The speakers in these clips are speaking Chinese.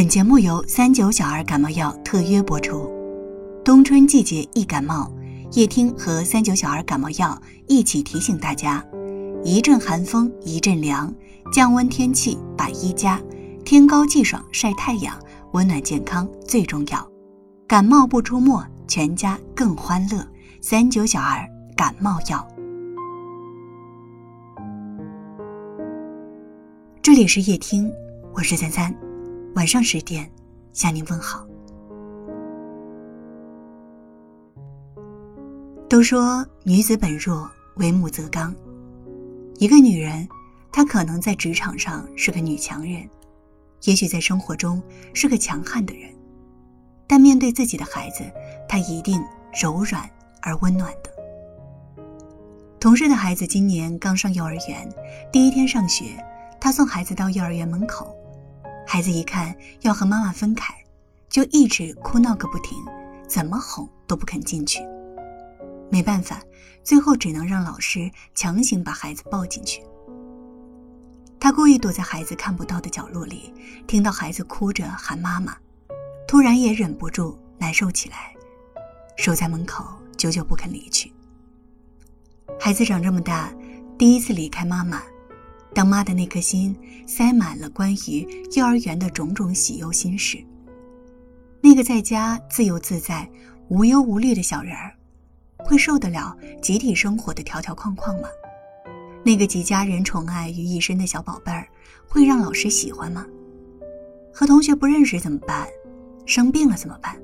本节目由三九小儿感冒药特约播出。冬春季节易感冒，叶听和三九小儿感冒药一起提醒大家：一阵寒风一阵凉，降温天气百衣加，天高气爽晒太阳，温暖健康最重要。感冒不出没，全家更欢乐。三九小儿感冒药。这里是夜听，我是三三，晚上十点向您问好。都说女子本弱，为母则刚。一个女人，她可能在职场上是个女强人，也许在生活中是个强悍的人，但面对自己的孩子，她一定柔软而温暖的。同事的孩子今年刚上幼儿园，第一天上学。他送孩子到幼儿园门口，孩子一看要和妈妈分开，就一直哭闹个不停，怎么哄都不肯进去。没办法，最后只能让老师强行把孩子抱进去。他故意躲在孩子看不到的角落里，听到孩子哭着喊妈妈，突然也忍不住难受起来，守在门口久久不肯离去。孩子长这么大，第一次离开妈妈。当妈的那颗心塞满了关于幼儿园的种种喜忧心事，那个在家自由自在、无忧无虑的小人儿，会受得了集体生活的条条框框吗？那个集家人宠爱于一身的小宝贝儿，会让老师喜欢吗？和同学不认识怎么办？生病了怎么办？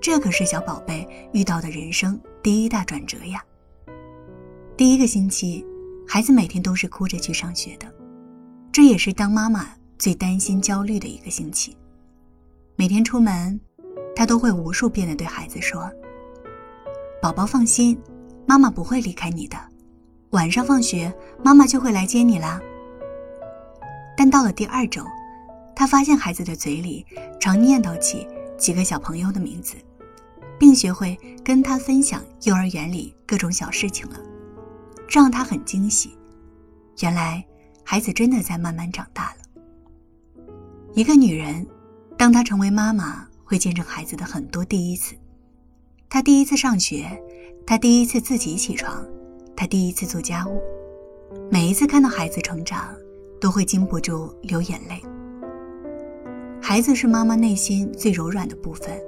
这可是小宝贝遇到的人生第一大转折呀！第一个星期。孩子每天都是哭着去上学的，这也是当妈妈最担心、焦虑的一个星期。每天出门，她都会无数遍的对孩子说：“宝宝放心，妈妈不会离开你的。晚上放学，妈妈就会来接你啦。”但到了第二周，她发现孩子的嘴里常念叨起几个小朋友的名字，并学会跟他分享幼儿园里各种小事情了。这让他很惊喜，原来孩子真的在慢慢长大了。一个女人，当她成为妈妈，会见证孩子的很多第一次。她第一次上学，她第一次自己起床，她第一次做家务。每一次看到孩子成长，都会禁不住流眼泪。孩子是妈妈内心最柔软的部分，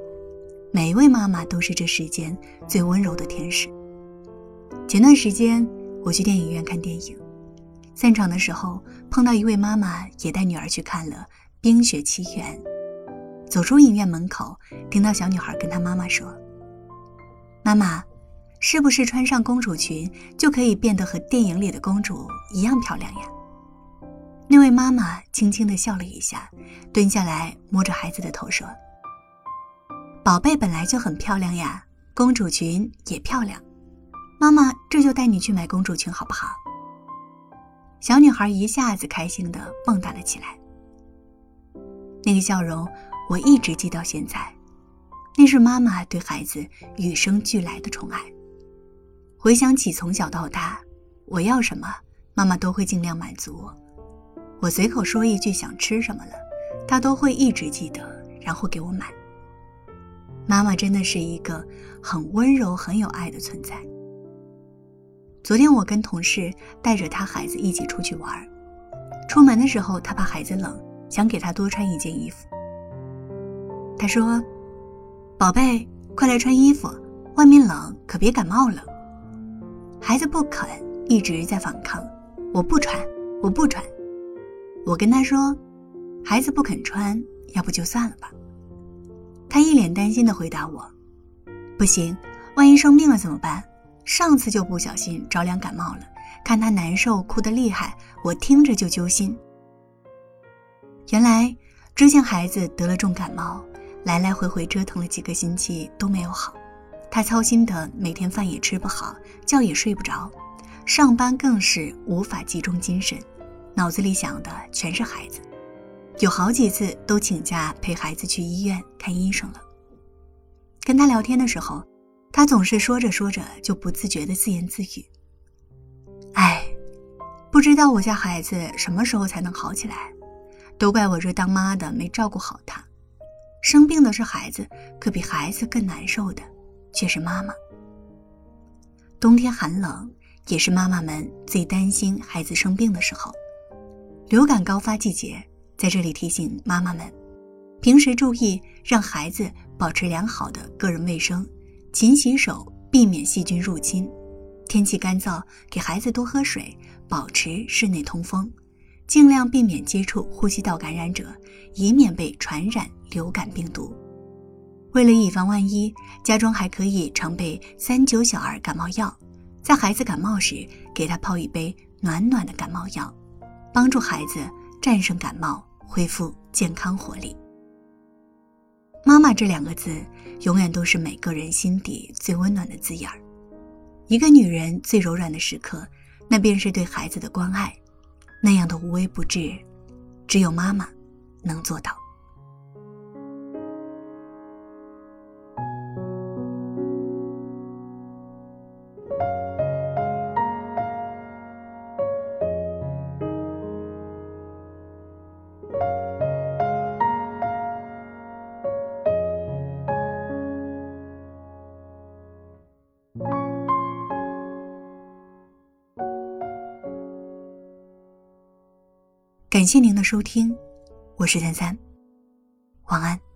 每一位妈妈都是这世间最温柔的天使。前段时间。我去电影院看电影，散场的时候碰到一位妈妈也带女儿去看了《冰雪奇缘》。走出影院门口，听到小女孩跟她妈妈说：“妈妈，是不是穿上公主裙就可以变得和电影里的公主一样漂亮呀？”那位妈妈轻轻地笑了一下，蹲下来摸着孩子的头说：“宝贝本来就很漂亮呀，公主裙也漂亮。”妈妈，这就带你去买公主裙，好不好？小女孩一下子开心的蹦跶了起来。那个笑容我一直记到现在，那是妈妈对孩子与生俱来的宠爱。回想起从小到大，我要什么，妈妈都会尽量满足我。我随口说一句想吃什么了，她都会一直记得，然后给我买。妈妈真的是一个很温柔、很有爱的存在。昨天我跟同事带着他孩子一起出去玩，出门的时候他怕孩子冷，想给他多穿一件衣服。他说：“宝贝，快来穿衣服，外面冷，可别感冒了。”孩子不肯，一直在反抗：“我不穿，我不穿。”我跟他说：“孩子不肯穿，要不就算了吧。”他一脸担心的回答我：“不行，万一生病了怎么办？”上次就不小心着凉感冒了，看他难受哭得厉害，我听着就揪心。原来之前孩子得了重感冒，来来回回折腾了几个星期都没有好，他操心的每天饭也吃不好，觉也睡不着，上班更是无法集中精神，脑子里想的全是孩子，有好几次都请假陪孩子去医院看医生了。跟他聊天的时候。他总是说着说着就不自觉的自言自语：“哎，不知道我家孩子什么时候才能好起来？都怪我这当妈的没照顾好他。生病的是孩子，可比孩子更难受的却是妈妈。冬天寒冷，也是妈妈们最担心孩子生病的时候。流感高发季节，在这里提醒妈妈们，平时注意让孩子保持良好的个人卫生，勤洗手，避免细菌入侵。天气干燥，给孩子多喝水，保持室内通风，尽量避免接触呼吸道感染者，以免被传染流感病毒。为了以防万一，家中还可以常备三九小儿感冒药，在孩子感冒时给他泡一杯暖暖的感冒药，帮助孩子战胜感冒，恢复健康活力。妈妈这两个字，永远都是每个人心底最温暖的字眼儿。一个女人最柔软的时刻，那便是对孩子的关爱，那样的无微不至，只有妈妈能做到。感谢您的收听，我是三三，晚安。